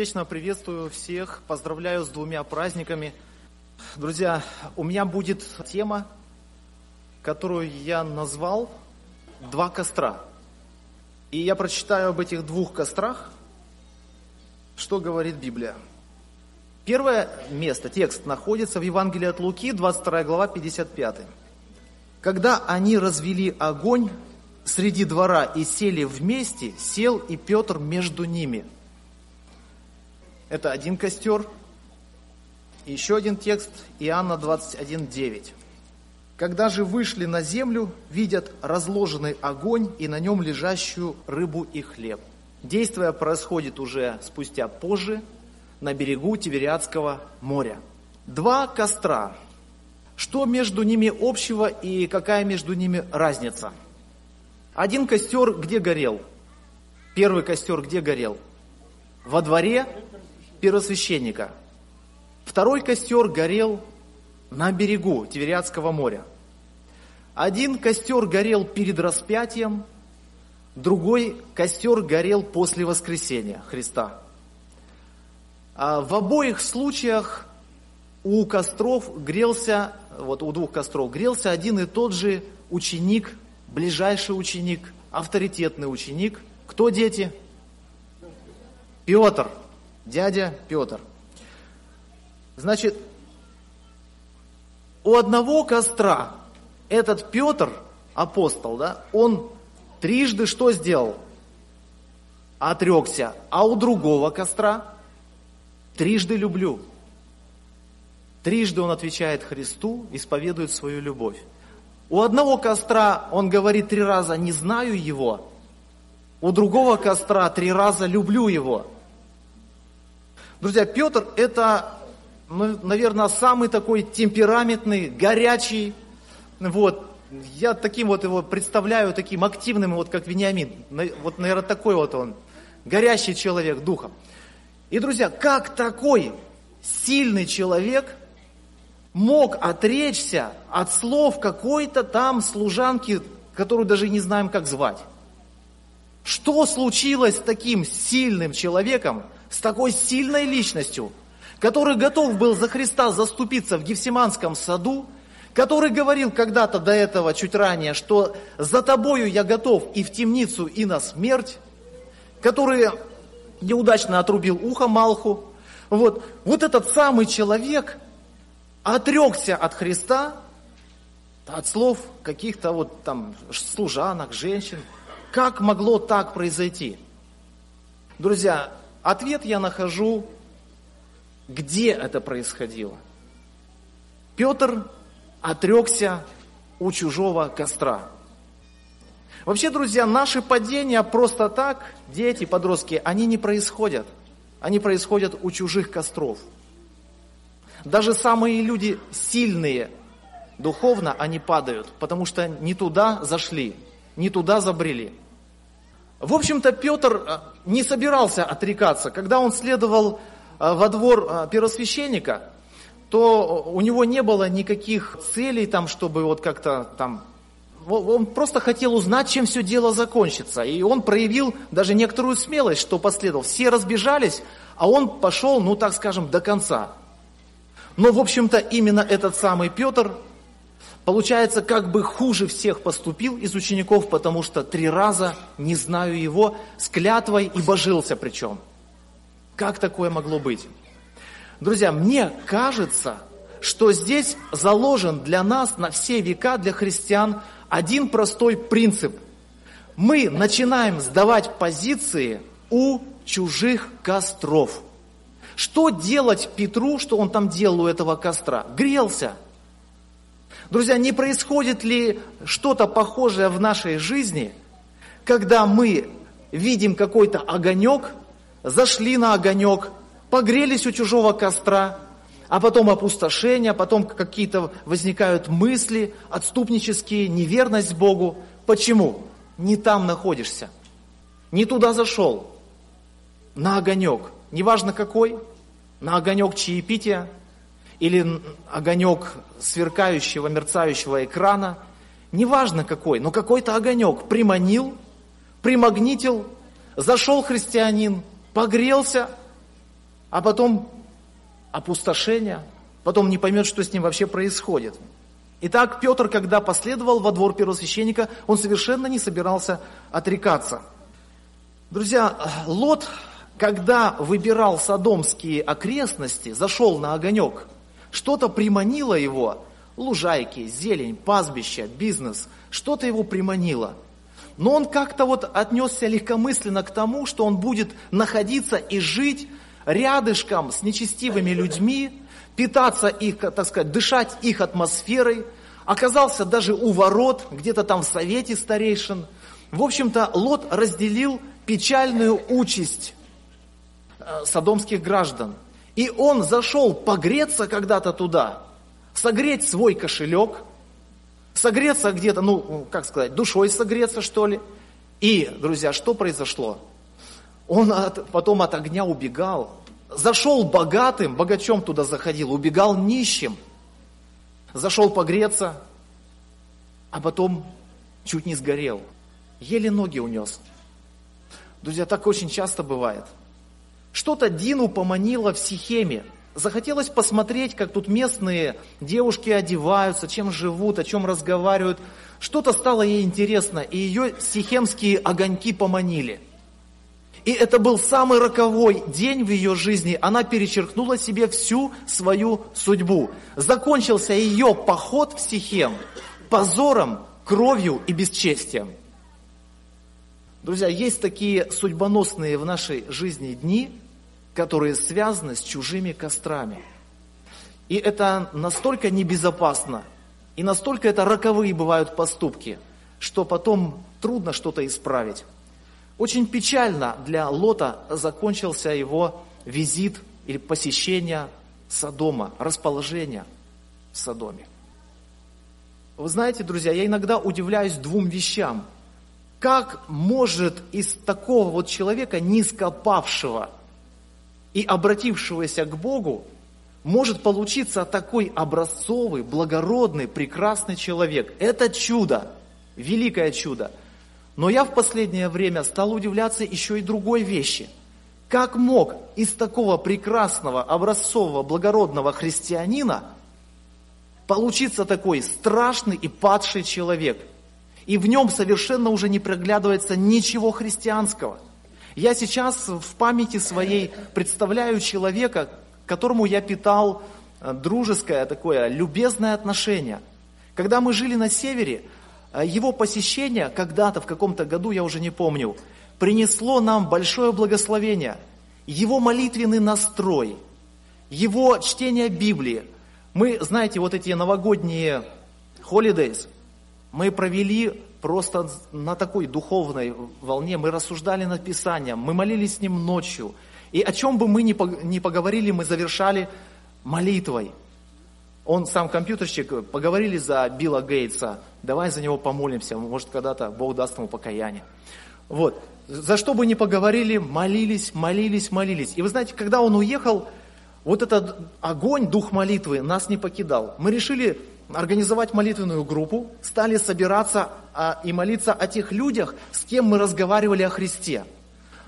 сердечно приветствую всех, поздравляю с двумя праздниками. Друзья, у меня будет тема, которую я назвал «Два костра». И я прочитаю об этих двух кострах, что говорит Библия. Первое место, текст находится в Евангелии от Луки, 22 глава, 55. Когда они развели огонь среди двора и сели вместе, сел и Петр между ними. Это один костер. еще один текст, Иоанна 21, 9. Когда же вышли на землю, видят разложенный огонь и на нем лежащую рыбу и хлеб. Действие происходит уже спустя позже на берегу Тивериадского моря. Два костра – что между ними общего и какая между ними разница? Один костер где горел? Первый костер где горел? Во дворе первосвященника. Второй костер горел на берегу Тивериадского моря. Один костер горел перед распятием, другой костер горел после воскресения Христа. А в обоих случаях у костров грелся вот у двух костров грелся один и тот же ученик, ближайший ученик, авторитетный ученик. Кто дети? Петр, дядя Петр. Значит, у одного костра этот Петр, апостол, да, он трижды что сделал? Отрекся. А у другого костра трижды люблю. Трижды он отвечает Христу, исповедует свою любовь. У одного костра он говорит три раза «не знаю его», у другого костра три раза «люблю его». Друзья, Петр – это, ну, наверное, самый такой темпераментный, горячий, вот, я таким вот его представляю, таким активным, вот как Вениамин. Вот, наверное, такой вот он, горящий человек духом. И, друзья, как такой сильный человек мог отречься от слов какой-то там служанки, которую даже не знаем, как звать. Что случилось с таким сильным человеком, с такой сильной личностью, который готов был за Христа заступиться в Гефсиманском саду, который говорил когда-то до этого, чуть ранее, что за тобою я готов и в темницу, и на смерть, который неудачно отрубил ухо Малху. Вот, вот этот самый человек – отрекся от Христа, от слов каких-то вот там служанок, женщин. Как могло так произойти? Друзья, ответ я нахожу, где это происходило. Петр отрекся у чужого костра. Вообще, друзья, наши падения просто так, дети, подростки, они не происходят. Они происходят у чужих костров – даже самые люди сильные духовно, они падают, потому что не туда зашли, не туда забрели. В общем-то, Петр э, не собирался отрекаться. Когда он следовал э, во двор э, первосвященника, то у него не было никаких целей, там, чтобы вот как-то там... Он просто хотел узнать, чем все дело закончится. И он проявил даже некоторую смелость, что последовал. Все разбежались, а он пошел, ну так скажем, до конца. Но, в общем-то, именно этот самый Петр, получается, как бы хуже всех поступил из учеников, потому что три раза, не знаю его, с клятвой и божился причем. Как такое могло быть? Друзья, мне кажется, что здесь заложен для нас на все века, для христиан, один простой принцип. Мы начинаем сдавать позиции у чужих костров – что делать Петру, что он там делал у этого костра? Грелся. Друзья, не происходит ли что-то похожее в нашей жизни, когда мы видим какой-то огонек, зашли на огонек, погрелись у чужого костра, а потом опустошение, потом какие-то возникают мысли отступнические, неверность Богу. Почему? Не там находишься, не туда зашел, на огонек, неважно какой – на огонек чаепития или огонек сверкающего, мерцающего экрана, неважно какой, но какой-то огонек приманил, примагнитил, зашел христианин, погрелся, а потом опустошение, потом не поймет, что с ним вообще происходит. Итак, Петр, когда последовал во двор первосвященника, он совершенно не собирался отрекаться. Друзья, Лот, когда выбирал содомские окрестности, зашел на огонек, что-то приманило его, лужайки, зелень, пастбища, бизнес, что-то его приманило. Но он как-то вот отнесся легкомысленно к тому, что он будет находиться и жить рядышком с нечестивыми людьми, питаться их, так сказать, дышать их атмосферой, оказался даже у ворот, где-то там в совете старейшин. В общем-то, Лот разделил печальную участь э, содомских граждан. И он зашел погреться когда-то туда, согреть свой кошелек, согреться где-то, ну, как сказать, душой согреться, что ли. И, друзья, что произошло? Он от, потом от огня убегал, Зашел богатым, богачом туда заходил, убегал нищим. Зашел погреться, а потом чуть не сгорел. Еле ноги унес. Друзья, так очень часто бывает. Что-то Дину поманило в Сихеме. Захотелось посмотреть, как тут местные девушки одеваются, чем живут, о чем разговаривают. Что-то стало ей интересно, и ее сихемские огоньки поманили – и это был самый роковой день в ее жизни. Она перечеркнула себе всю свою судьбу. Закончился ее поход в Сихем позором, кровью и бесчестием. Друзья, есть такие судьбоносные в нашей жизни дни, которые связаны с чужими кострами. И это настолько небезопасно, и настолько это роковые бывают поступки, что потом трудно что-то исправить. Очень печально для Лота закончился его визит или посещение Содома, расположение в Содоме. Вы знаете, друзья, я иногда удивляюсь двум вещам. Как может из такого вот человека, низкопавшего и обратившегося к Богу, может получиться такой образцовый, благородный, прекрасный человек? Это чудо, великое чудо. Но я в последнее время стал удивляться еще и другой вещи. Как мог из такого прекрасного, образцового, благородного христианина получиться такой страшный и падший человек? И в нем совершенно уже не проглядывается ничего христианского. Я сейчас в памяти своей представляю человека, которому я питал э, дружеское такое, любезное отношение. Когда мы жили на севере, а его посещение когда-то, в каком-то году, я уже не помню, принесло нам большое благословение. Его молитвенный настрой, его чтение Библии. Мы, знаете, вот эти новогодние holidays, мы провели просто на такой духовной волне, мы рассуждали над Писанием, мы молились с ним ночью. И о чем бы мы ни поговорили, мы завершали молитвой. Он сам компьютерщик, поговорили за Билла Гейтса, давай за него помолимся, может когда-то Бог даст ему покаяние. Вот, за что бы ни поговорили, молились, молились, молились. И вы знаете, когда он уехал, вот этот огонь, дух молитвы нас не покидал. Мы решили организовать молитвенную группу, стали собираться а, и молиться о тех людях, с кем мы разговаривали о Христе.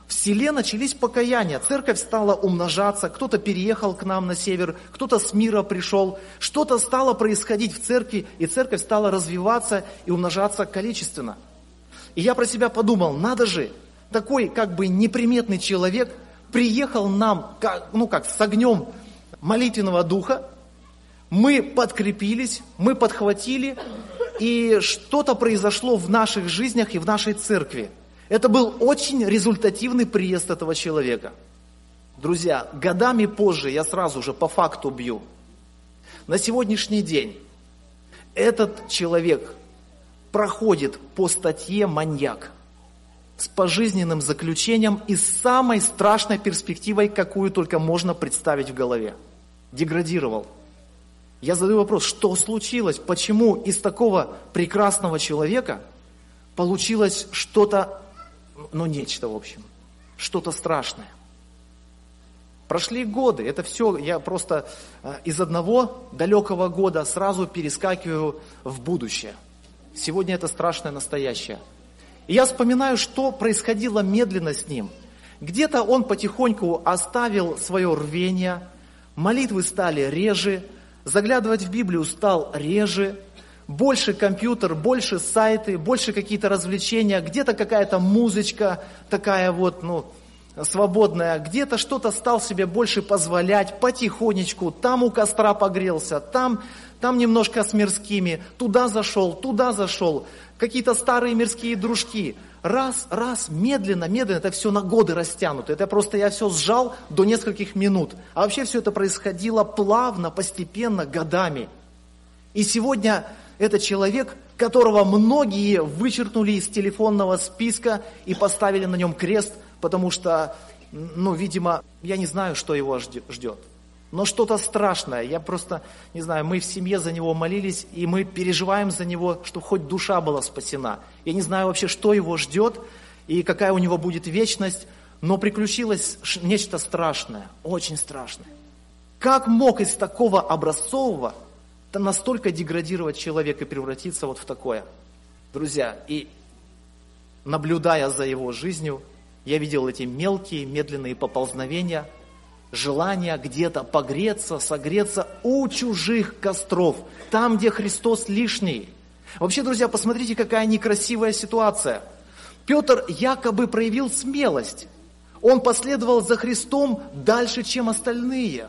В селе начались покаяния, церковь стала умножаться, кто-то переехал к нам на север, кто-то с мира пришел, что-то стало происходить в церкви, и церковь стала развиваться и умножаться количественно. И я про себя подумал, надо же, такой как бы неприметный человек приехал нам, как, ну как, с огнем молитвенного духа, мы подкрепились, мы подхватили, и что-то произошло в наших жизнях и в нашей церкви – это был очень результативный приезд этого человека. Друзья, годами позже, я сразу же по факту бью, на сегодняшний день этот человек проходит по статье «Маньяк» с пожизненным заключением и с самой страшной перспективой, какую только можно представить в голове. Деградировал. Я задаю вопрос, что случилось? Почему из такого прекрасного человека получилось что-то ну нечто, в общем, что-то страшное. Прошли годы, это все, я просто э, из одного далекого года сразу перескакиваю в будущее. Сегодня это страшное настоящее. И я вспоминаю, что происходило медленно с ним. Где-то он потихоньку оставил свое рвение, молитвы стали реже, заглядывать в Библию стал реже, больше компьютер, больше сайты, больше какие-то развлечения, где-то какая-то музычка такая вот, ну, свободная, где-то что-то стал себе больше позволять потихонечку, там у костра погрелся, там, там немножко с мирскими, туда зашел, туда зашел, какие-то старые мирские дружки. Раз, раз, медленно, медленно, это все на годы растянуто. Это просто я все сжал до нескольких минут. А вообще все это происходило плавно, постепенно, годами. И сегодня это человек, которого многие вычеркнули из телефонного списка и поставили на нем крест, потому что, ну, видимо, я не знаю, что его ждет. Но что-то страшное. Я просто, не знаю, мы в семье за него молились, и мы переживаем за него, чтобы хоть душа была спасена. Я не знаю вообще, что его ждет, и какая у него будет вечность, но приключилось нечто страшное, очень страшное. Как мог из такого образцового настолько деградировать человек и превратиться вот в такое? Друзья, и наблюдая за его жизнью, я видел эти мелкие, медленные поползновения, желание где-то погреться, согреться у чужих костров, там, где Христос лишний. Вообще, друзья, посмотрите, какая некрасивая ситуация. Петр якобы проявил смелость. Он последовал за Христом дальше, чем остальные.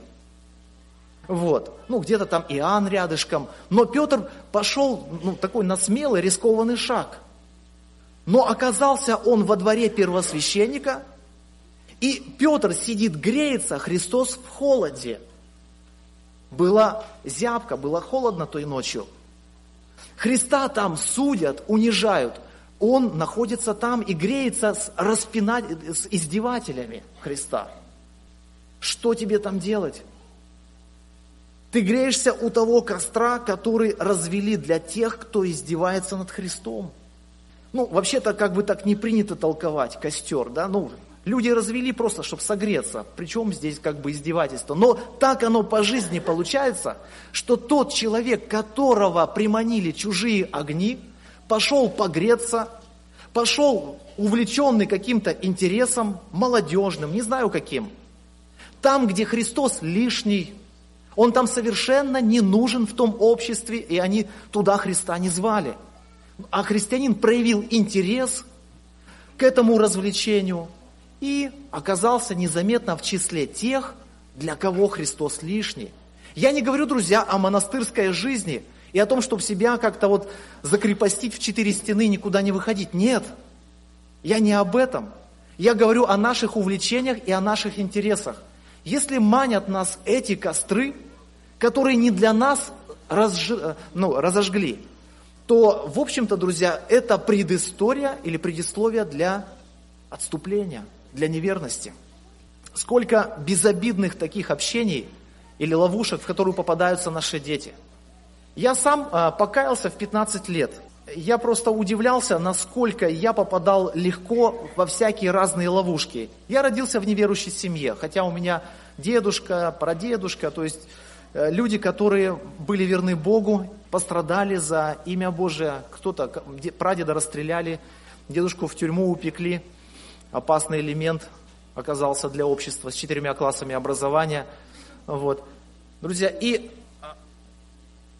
Вот. Ну, где-то там Иоанн рядышком. Но Петр пошел, ну, такой на смелый, рискованный шаг. Но оказался он во дворе первосвященника, и Петр сидит, греется, Христос в холоде. Была зябка, было холодно той ночью. Христа там судят, унижают. Он находится там и греется с, распинать, с издевателями Христа. Что тебе там делать? Ты греешься у того костра, который развели для тех, кто издевается над Христом. Ну, вообще-то, как бы так не принято толковать костер, да, ну, люди развели просто, чтобы согреться, причем здесь как бы издевательство. Но так оно по жизни получается, что тот человек, которого приманили чужие огни, пошел погреться, пошел увлеченный каким-то интересом, молодежным, не знаю каким. Там, где Христос лишний, он там совершенно не нужен в том обществе, и они туда Христа не звали – а христианин проявил интерес к этому развлечению и оказался незаметно в числе тех, для кого Христос лишний. Я не говорю, друзья, о монастырской жизни и о том, чтобы себя как-то вот закрепостить в четыре стены никуда не выходить. Нет, я не об этом. Я говорю о наших увлечениях и о наших интересах. Если манят нас эти костры, которые не для нас разж... ну, разожгли, то, в общем-то, друзья, это предыстория или предисловие для отступления, для неверности. Сколько безобидных таких общений или ловушек, в которые попадаются наши дети. Я сам а, покаялся в 15 лет. Я просто удивлялся, насколько я попадал легко во всякие разные ловушки. Я родился в неверующей семье, хотя у меня дедушка, прадедушка, то есть Э, люди, которые были верны Богу, пострадали за имя Божие. Кто-то, прадеда расстреляли, дедушку в тюрьму упекли. Опасный элемент оказался для общества с четырьмя классами образования. Вот. Друзья, и а,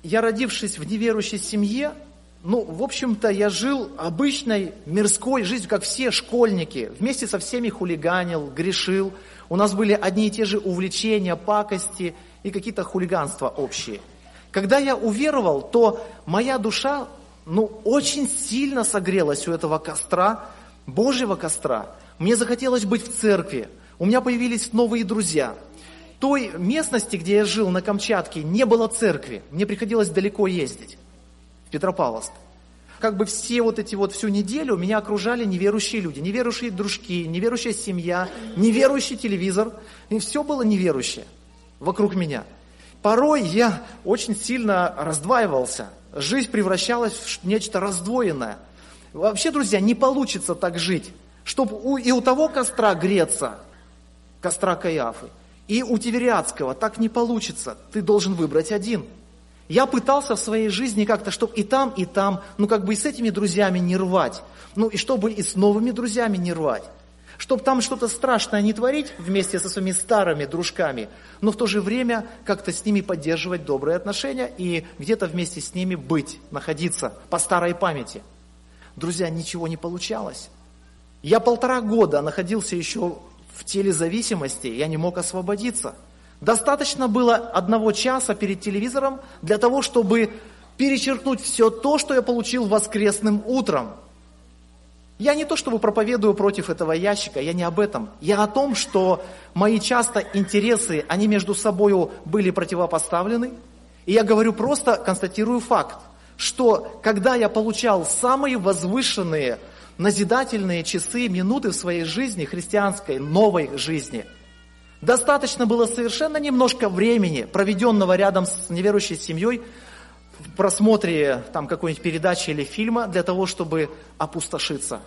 я, родившись в неверующей семье, ну, в общем-то, я жил обычной мирской жизнью, как все школьники. Вместе со всеми хулиганил, грешил. У нас были одни и те же увлечения, пакости – и какие-то хулиганства общие. Когда я уверовал, то моя душа ну, очень сильно согрелась у этого костра, Божьего костра. Мне захотелось быть в церкви. У меня появились новые друзья. В той местности, где я жил, на Камчатке, не было церкви. Мне приходилось далеко ездить, в Петропавловск. Как бы все вот эти вот всю неделю меня окружали неверующие люди, неверующие дружки, неверующая семья, неверующий телевизор. И все было неверующее вокруг меня. Порой я очень сильно раздваивался. Жизнь превращалась в нечто раздвоенное. Вообще, друзья, не получится так жить, чтобы и у того костра греться, костра Каиафы, и у Тивериадского так не получится. Ты должен выбрать один. Я пытался в своей жизни как-то, чтобы и там, и там, ну как бы и с этими друзьями не рвать, ну и чтобы и с новыми друзьями не рвать. Чтобы там что-то страшное не творить вместе со своими старыми дружками, но в то же время как-то с ними поддерживать добрые отношения и где-то вместе с ними быть, находиться по старой памяти. Друзья, ничего не получалось. Я полтора года находился еще в теле зависимости, я не мог освободиться. Достаточно было одного часа перед телевизором для того, чтобы перечеркнуть все то, что я получил воскресным утром – я не то чтобы проповедую против этого ящика, я не об этом. Я о том, что мои часто интересы, они между собой были противопоставлены. И я говорю просто, констатирую факт, что когда я получал самые возвышенные, назидательные часы, минуты в своей жизни, христианской, новой жизни, достаточно было совершенно немножко времени, проведенного рядом с неверующей семьей, просмотре там какой-нибудь передачи или фильма для того, чтобы опустошиться.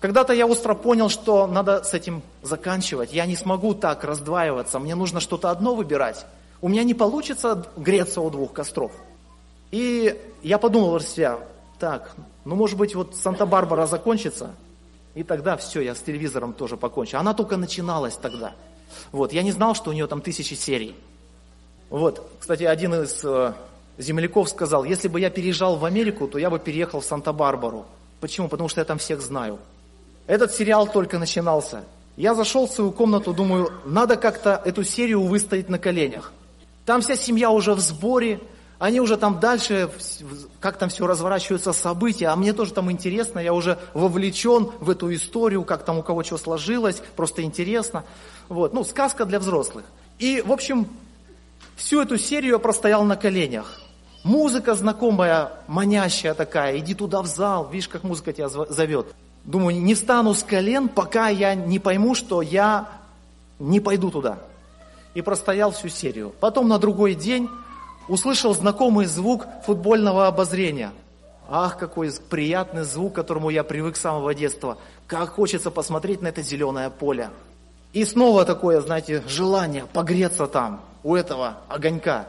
Когда-то я остро понял, что надо с этим заканчивать. Я не смогу так раздваиваться, мне нужно что-то одно выбирать. У меня не получится греться у двух костров. И я подумал про себя, так, ну может быть вот Санта-Барбара закончится, и тогда все, я с телевизором тоже покончу. Она только начиналась тогда. Вот, я не знал, что у нее там тысячи серий. Вот, кстати, один из э, земляков сказал, если бы я переезжал в Америку, то я бы переехал в Санта-Барбару. Почему? Потому что я там всех знаю. Этот сериал только начинался. Я зашел в свою комнату, думаю, надо как-то эту серию выстоять на коленях. Там вся семья уже в сборе, они уже там дальше, как там все разворачиваются события, а мне тоже там интересно, я уже вовлечен в эту историю, как там у кого что сложилось, просто интересно. Вот, ну, сказка для взрослых. И, в общем, Всю эту серию я простоял на коленях. Музыка знакомая, манящая такая, иди туда в зал, видишь, как музыка тебя зовет. Думаю, не встану с колен, пока я не пойму, что я не пойду туда. И простоял всю серию. Потом на другой день услышал знакомый звук футбольного обозрения. Ах, какой приятный звук, к которому я привык с самого детства. Как хочется посмотреть на это зеленое поле. И снова такое, знаете, желание погреться там у этого огонька.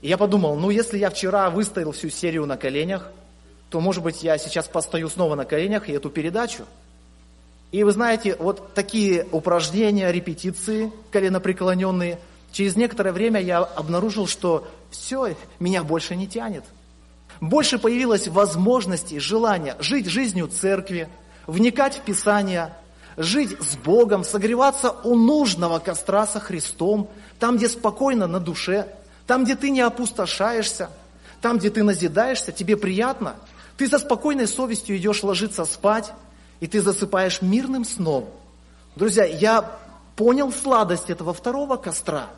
И я подумал, ну если я вчера выставил всю серию на коленях, то может быть я сейчас постою снова на коленях и эту передачу. И вы знаете, вот такие упражнения, репетиции коленопреклоненные, через некоторое время я обнаружил, что все, меня больше не тянет. Больше появилось возможности, желания жить жизнью церкви, вникать в Писание, жить с Богом, согреваться у нужного костра со Христом, там, где спокойно на душе, там, где ты не опустошаешься, там, где ты назидаешься, тебе приятно, ты со спокойной совестью идешь ложиться спать, и ты засыпаешь мирным сном. Друзья, я понял сладость этого второго костра.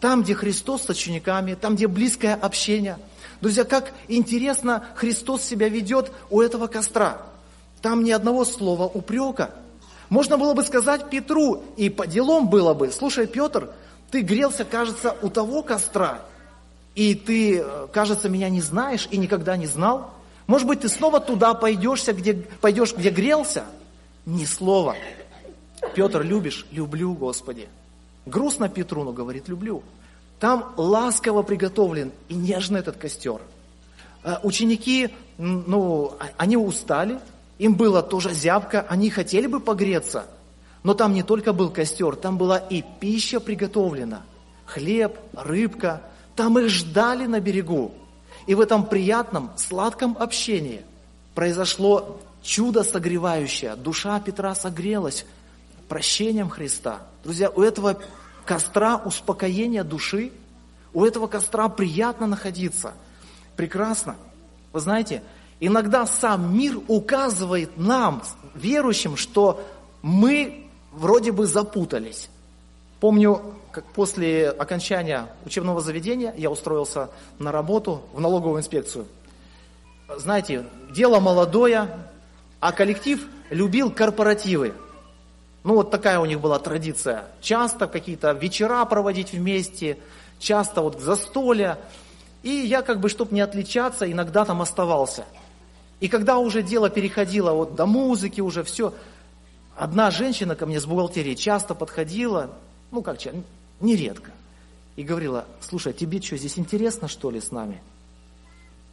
Там, где Христос с учениками, там, где близкое общение. Друзья, как интересно Христос себя ведет у этого костра. Там ни одного слова упрека. Можно было бы сказать Петру, и по делам было бы, слушай, Петр, ты грелся, кажется, у того костра, и ты, э, кажется, меня не знаешь и никогда не знал. Может быть, ты снова туда пойдешься, где, пойдешь, где грелся? Ни слова. Петр, любишь? Люблю, Господи. Грустно Петру, но говорит, люблю. Там ласково приготовлен и нежный этот костер. Э, ученики, ну, а, они устали, им было тоже зябко, они хотели бы погреться – но там не только был костер, там была и пища приготовлена. Хлеб, рыбка. Там их ждали на берегу. И в этом приятном, сладком общении произошло чудо согревающее. Душа Петра согрелась прощением Христа. Друзья, у этого костра успокоения души, у этого костра приятно находиться. Прекрасно. Вы знаете, иногда сам мир указывает нам, верующим, что мы вроде бы запутались. Помню, как после окончания учебного заведения я устроился на работу в налоговую инспекцию. Знаете, дело молодое, а коллектив любил корпоративы. Ну вот такая у них была традиция. Часто какие-то вечера проводить вместе, часто вот застолья. И я как бы, чтобы не отличаться, иногда там оставался. И когда уже дело переходило вот до музыки, уже все, Одна женщина ко мне с бухгалтерии часто подходила, ну как, нередко, и говорила, слушай, а тебе что, здесь интересно, что ли, с нами?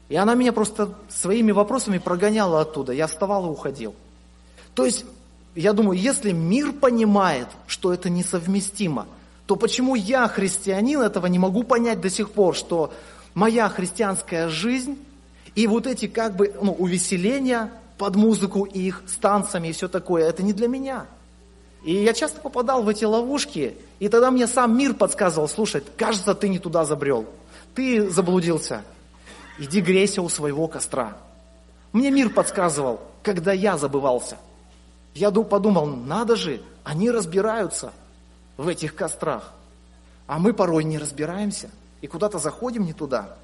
И она меня просто своими вопросами прогоняла оттуда. Я вставал и уходил. То есть, я думаю, если мир понимает, что это несовместимо, то почему я, христианин, этого не могу понять до сих пор, что моя христианская жизнь и вот эти как бы ну, увеселения под музыку их с танцами и все такое, это не для меня. И я часто попадал в эти ловушки, и тогда мне сам мир подсказывал, слушай, кажется, ты не туда забрел, ты заблудился, иди грейся у своего костра. Мне мир подсказывал, когда я забывался. Я подумал, надо же, они разбираются в этих кострах, а мы порой не разбираемся и куда-то заходим не туда.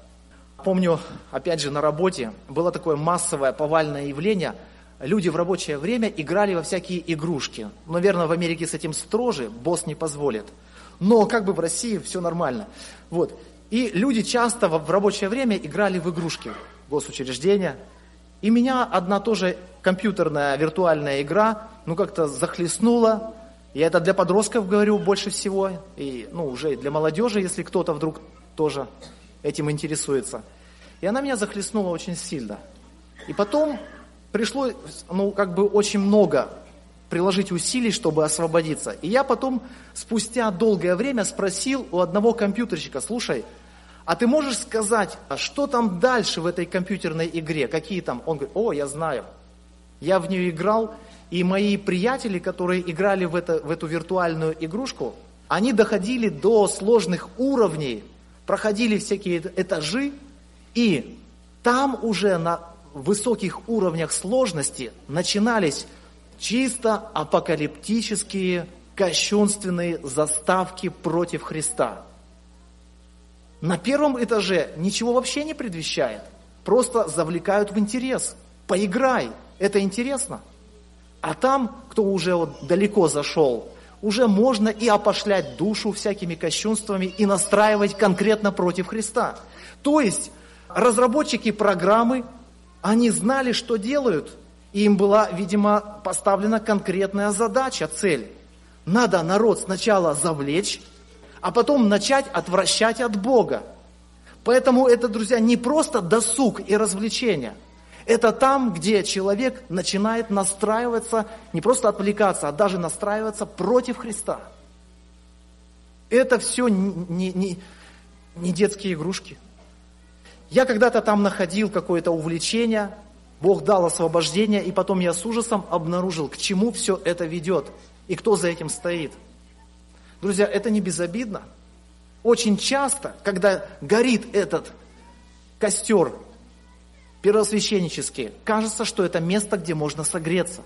Помню, опять же, на работе было такое массовое повальное явление. Люди в рабочее время играли во всякие игрушки. Наверное, в Америке с этим строже, босс не позволит. Но как бы в России все нормально. Вот. И люди часто в рабочее время играли в игрушки, госучреждения. И меня одна тоже компьютерная виртуальная игра, ну как-то захлестнула. Я это для подростков говорю больше всего, и ну уже для молодежи, если кто-то вдруг тоже этим интересуется. И она меня захлестнула очень сильно. И потом пришло, ну, как бы очень много приложить усилий, чтобы освободиться. И я потом, спустя долгое время, спросил у одного компьютерщика, слушай, а ты можешь сказать, а что там дальше в этой компьютерной игре? Какие там? Он говорит, о, я знаю. Я в нее играл, и мои приятели, которые играли в, это, в эту виртуальную игрушку, они доходили до сложных уровней, проходили всякие этажи, и там уже на высоких уровнях сложности начинались чисто апокалиптические, кощунственные заставки против Христа. На первом этаже ничего вообще не предвещает. Просто завлекают в интерес. Поиграй, это интересно. А там, кто уже вот далеко зашел, уже можно и опошлять душу всякими кощунствами и настраивать конкретно против Христа. То есть разработчики программы, они знали, что делают, и им была, видимо, поставлена конкретная задача, цель. Надо народ сначала завлечь, а потом начать отвращать от Бога. Поэтому это, друзья, не просто досуг и развлечение – это там, где человек начинает настраиваться, не просто отвлекаться, а даже настраиваться против Христа. Это все не, не, не детские игрушки. Я когда-то там находил какое-то увлечение, Бог дал освобождение, и потом я с ужасом обнаружил, к чему все это ведет и кто за этим стоит. Друзья, это не безобидно. Очень часто, когда горит этот костер, первосвященнические, кажется, что это место, где можно согреться.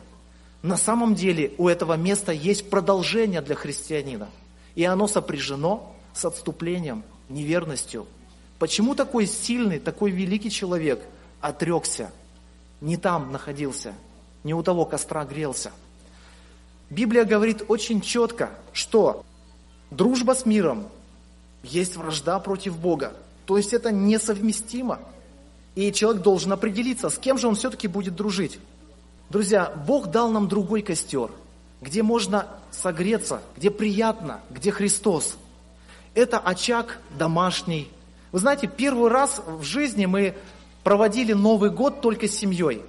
На самом деле у этого места есть продолжение для христианина. И оно сопряжено с отступлением, неверностью. Почему такой сильный, такой великий человек отрекся, не там находился, не у того костра грелся? Библия говорит очень четко, что дружба с миром есть вражда против Бога. То есть это несовместимо. И человек должен определиться, с кем же он все-таки будет дружить. Друзья, Бог дал нам другой костер, где можно согреться, где приятно, где Христос. Это очаг домашний. Вы знаете, первый раз в жизни мы проводили Новый год только с семьей.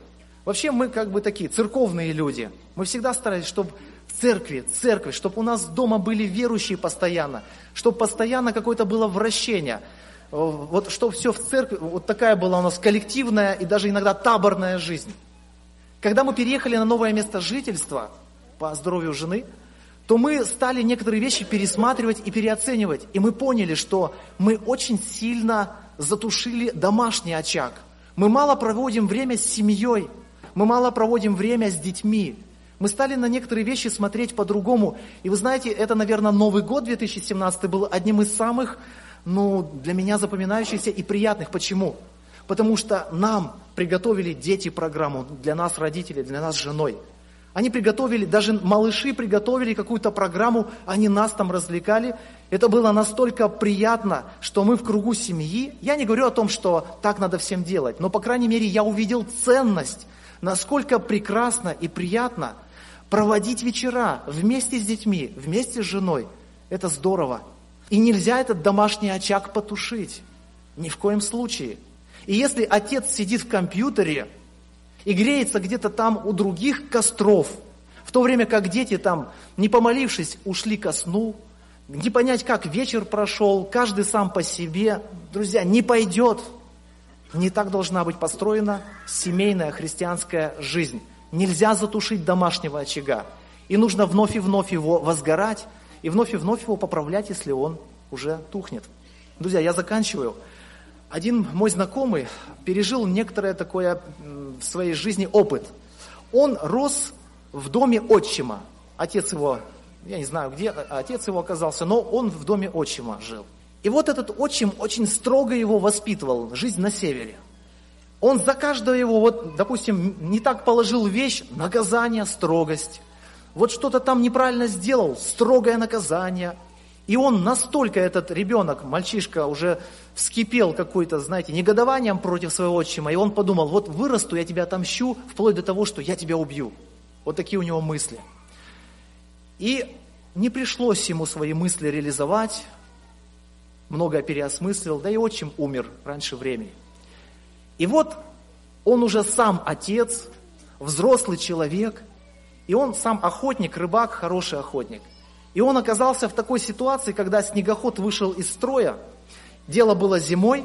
Вообще мы как бы такие церковные люди. Мы всегда старались, чтобы в церкви, церковь, чтобы у нас дома были верующие постоянно, чтобы постоянно какое-то было вращение – вот что все в церкви, вот такая была у нас коллективная и даже иногда таборная жизнь. Когда мы переехали на новое место жительства по здоровью жены, то мы стали некоторые вещи пересматривать и переоценивать. И мы поняли, что мы очень сильно затушили домашний очаг. Мы мало проводим время с семьей, мы мало проводим время с детьми. Мы стали на некоторые вещи смотреть по-другому. И вы знаете, это, наверное, Новый год 2017 был одним из самых ну, для меня запоминающихся и приятных. Почему? Потому что нам приготовили дети программу, для нас родители, для нас женой. Они приготовили, даже малыши приготовили какую-то программу, они нас там развлекали. Это было настолько приятно, что мы в кругу семьи. Я не говорю о том, что так надо всем делать, но, по крайней мере, я увидел ценность, насколько прекрасно и приятно проводить вечера вместе с детьми, вместе с женой. Это здорово. И нельзя этот домашний очаг потушить. Ни в коем случае. И если отец сидит в компьютере и греется где-то там у других костров, В то время как дети там, не помолившись, ушли ко сну, не понять, как вечер прошел, каждый сам по себе, друзья, не пойдет. Не так должна быть построена семейная христианская жизнь. Нельзя затушить домашнего очага. И нужно вновь и вновь его возгорать, и вновь и вновь его поправлять, если он уже тухнет. Друзья, я заканчиваю. Один мой знакомый пережил некоторое такое в своей жизни опыт. Он рос в доме отчима. Отец его, я не знаю, где отец его оказался, но он в доме отчима жил. И вот этот отчим очень строго его воспитывал, жизнь на севере. Он за каждого его, вот, допустим, не так положил вещь, наказание, строгость. Вот что-то там неправильно сделал, строгое наказание. И он настолько, этот ребенок, мальчишка, уже вскипел какой-то, знаете, негодованием против своего отчима. И он подумал, вот вырасту, я тебя отомщу, вплоть до того, что я тебя убью. Вот такие у него мысли. И не пришлось ему свои мысли реализовать, много переосмыслил, да и отчим умер раньше времени. И вот он уже сам отец, взрослый человек, и он сам охотник, рыбак, хороший охотник. И он оказался в такой ситуации, когда снегоход вышел из строя, дело было зимой,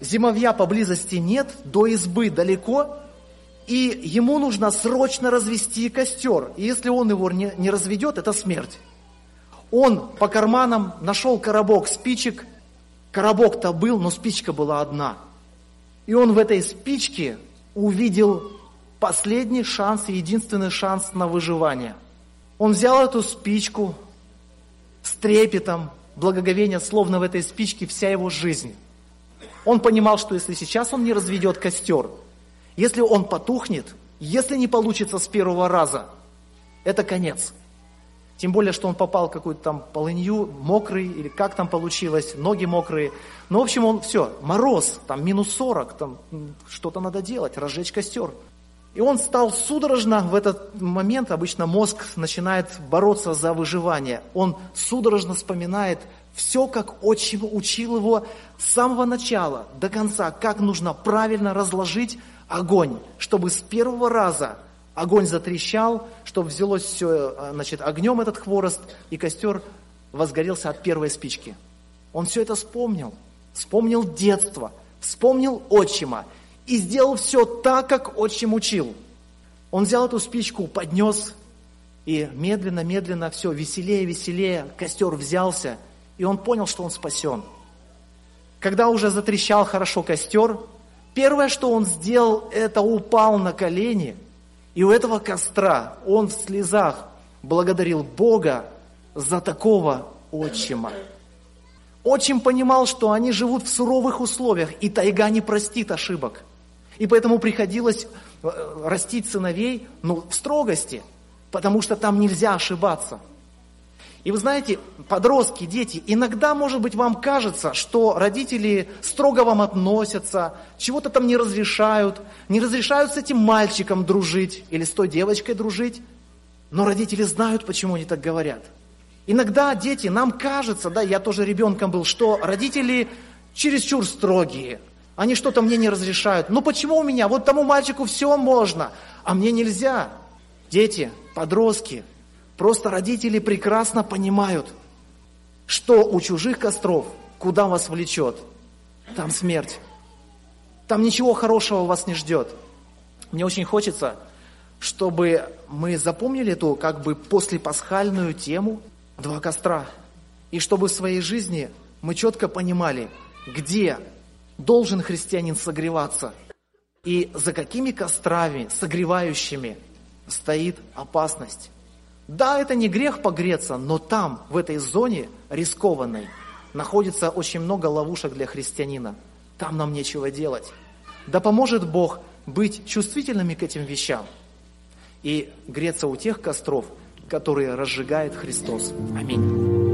зимовья поблизости нет, до избы далеко, и ему нужно срочно развести костер. И если он его не, не разведет, это смерть. Он по карманам нашел коробок спичек. Коробок-то был, но спичка была одна. И он в этой спичке увидел последний шанс единственный шанс на выживание. Он взял эту спичку с трепетом, благоговение, словно в этой спичке вся его жизнь. Он понимал, что если сейчас он не разведет костер, если он потухнет, если не получится с первого раза, это конец – тем более, что он попал в какую-то там полынью, мокрый, или как там получилось, ноги мокрые. Ну, в общем, он все, мороз, там минус 40, там что-то надо делать, разжечь костер. И он стал судорожно в этот момент, обычно мозг начинает бороться за выживание. Он судорожно вспоминает все, как отчим учил его с самого начала до конца, как нужно правильно разложить огонь, чтобы с первого раза Огонь затрещал, чтобы взялось все, э, значит, огнем этот хворост, и костер возгорелся от первой спички. Он все это вспомнил, вспомнил детство, вспомнил отчима и сделал все так, как отчим учил. Он взял эту спичку, поднес, и медленно-медленно все, веселее, веселее, костер взялся, и он понял, что он спасен. Когда уже затрещал хорошо костер, первое, что он сделал, это упал на колени – и у этого костра он в слезах благодарил Бога за такого отчима. Отчим понимал, что они живут в суровых условиях, и тайга не простит ошибок. И поэтому приходилось э, растить сыновей ну, в строгости, потому что там нельзя ошибаться – и вы знаете, подростки, дети, иногда, может быть, вам кажется, что родители строго вам относятся, чего-то там не разрешают, не разрешают с этим мальчиком дружить или с той девочкой дружить, но родители знают, почему они так говорят. Иногда дети, нам кажется, да, я тоже ребенком был, что родители чересчур строгие, они что-то мне не разрешают. Ну почему у меня? Вот тому мальчику все можно, а мне нельзя. Дети, подростки, Просто родители прекрасно понимают, что у чужих костров, куда вас влечет, там смерть. Там ничего хорошего вас не ждет. Мне очень хочется, чтобы мы запомнили эту как бы послепасхальную тему «Два костра». И чтобы в своей жизни мы четко понимали, где должен христианин согреваться и за какими кострами, согревающими, стоит опасность. Да, это не грех погреться, но там, в этой зоне рискованной, находится очень много ловушек для христианина. Там нам нечего делать. Да поможет Бог быть чувствительными к этим вещам и греться у тех костров, которые разжигает Христос. Аминь.